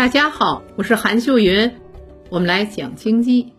大家好，我是韩秀云，我们来讲经济。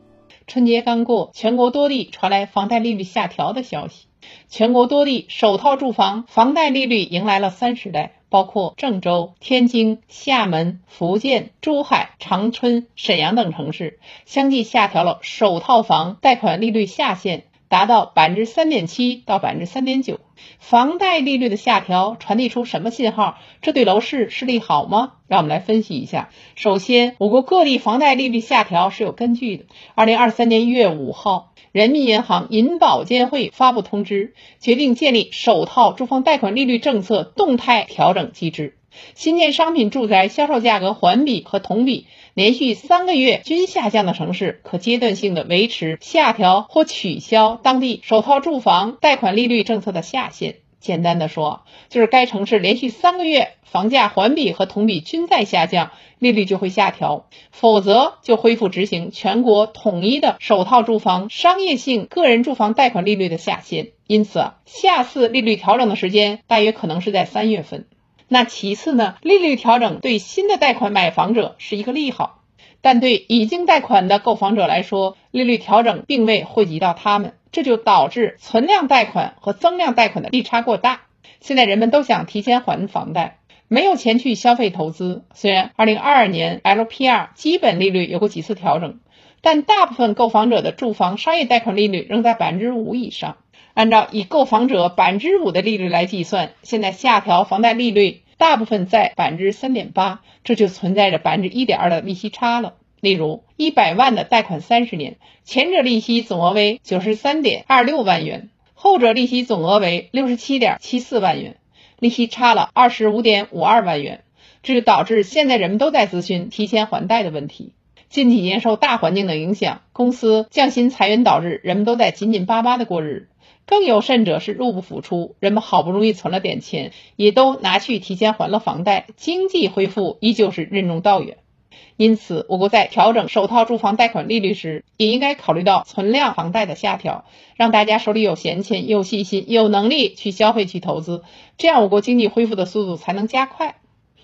春节刚过，全国多地传来房贷利率下调的消息，全国多地首套住房房贷利率迎来了三十代，包括郑州、天津、厦门、福建、珠海、长春、沈阳等城市，相继下调了首套房贷款利率下限。达到百分之三点七到百分之三点九，房贷利率的下调传递出什么信号？这对楼市是利好吗？让我们来分析一下。首先，我国各地房贷利率下调是有根据的。二零二三年一月五号，人民银行银保监会发布通知，决定建立首套住房贷款利率政策动态调整机制。新建商品住宅销售价格环比和同比连续三个月均下降的城市，可阶段性的维持下调或取消当地首套住房贷款利率政策的下限。简单的说，就是该城市连续三个月房价环比和同比均在下降，利率就会下调；否则就恢复执行全国统一的首套住房商业性个人住房贷款利率的下限。因此，下次利率调整的时间大约可能是在三月份。那其次呢，利率调整对新的贷款买房者是一个利好，但对已经贷款的购房者来说，利率调整并未惠及到他们，这就导致存量贷款和增量贷款的利差过大。现在人们都想提前还房贷，没有钱去消费投资。虽然二零二二年 LPR 基本利率有过几次调整，但大部分购房者的住房商业贷款利率仍在百分之五以上。按照以购房者百分之五的利率来计算，现在下调房贷利率大部分在百分之三点八，这就存在着百分之一点二的利息差了。例如，一百万的贷款三十年，前者利息总额为九十三点二六万元，后者利息总额为六十七点七四万元，利息差了二十五点五二万元，这就导致现在人们都在咨询提前还贷的问题。近几年受大环境的影响，公司降薪裁员导致人们都在紧紧巴巴的过日子。更有甚者是入不敷出，人们好不容易存了点钱，也都拿去提前还了房贷，经济恢复依旧是任重道远。因此，我国在调整首套住房贷款利率时，也应该考虑到存量房贷的下调，让大家手里有闲钱、有信心、有能力去消费、去投资，这样我国经济恢复的速度才能加快。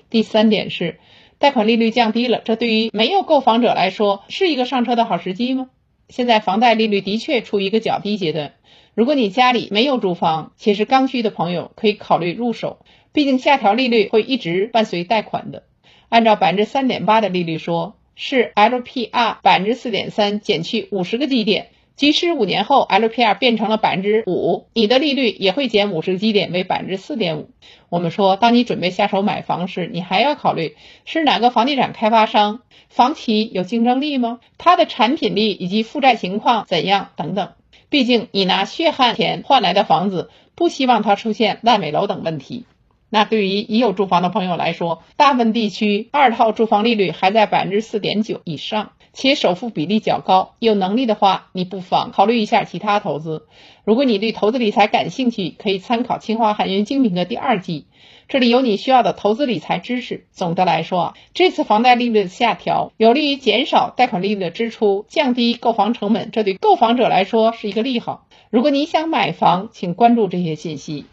第三点是，贷款利率降低了，这对于没有购房者来说，是一个上车的好时机吗？现在房贷利率的确处于一个较低阶段。如果你家里没有住房且是刚需的朋友，可以考虑入手。毕竟下调利率会一直伴随贷款的。按照百分之三点八的利率说，是 LPR 百分之四点三减去五十个基点，即使五年后 LPR 变成了百分之五，你的利率也会减五十个基点为百分之四点五。我们说，当你准备下手买房时，你还要考虑是哪个房地产开发商，房企有竞争力吗？它的产品力以及负债情况怎样等等。毕竟，你拿血汗钱换来的房子，不希望它出现烂尾楼等问题。那对于已有住房的朋友来说，大部分地区二套住房利率还在百分之四点九以上，且首付比例较高。有能力的话，你不妨考虑一下其他投资。如果你对投资理财感兴趣，可以参考清华海云精品课第二季，这里有你需要的投资理财知识。总的来说，这次房贷利率的下调有利于减少贷款利率的支出，降低购房成本，这对购房者来说是一个利好。如果你想买房，请关注这些信息。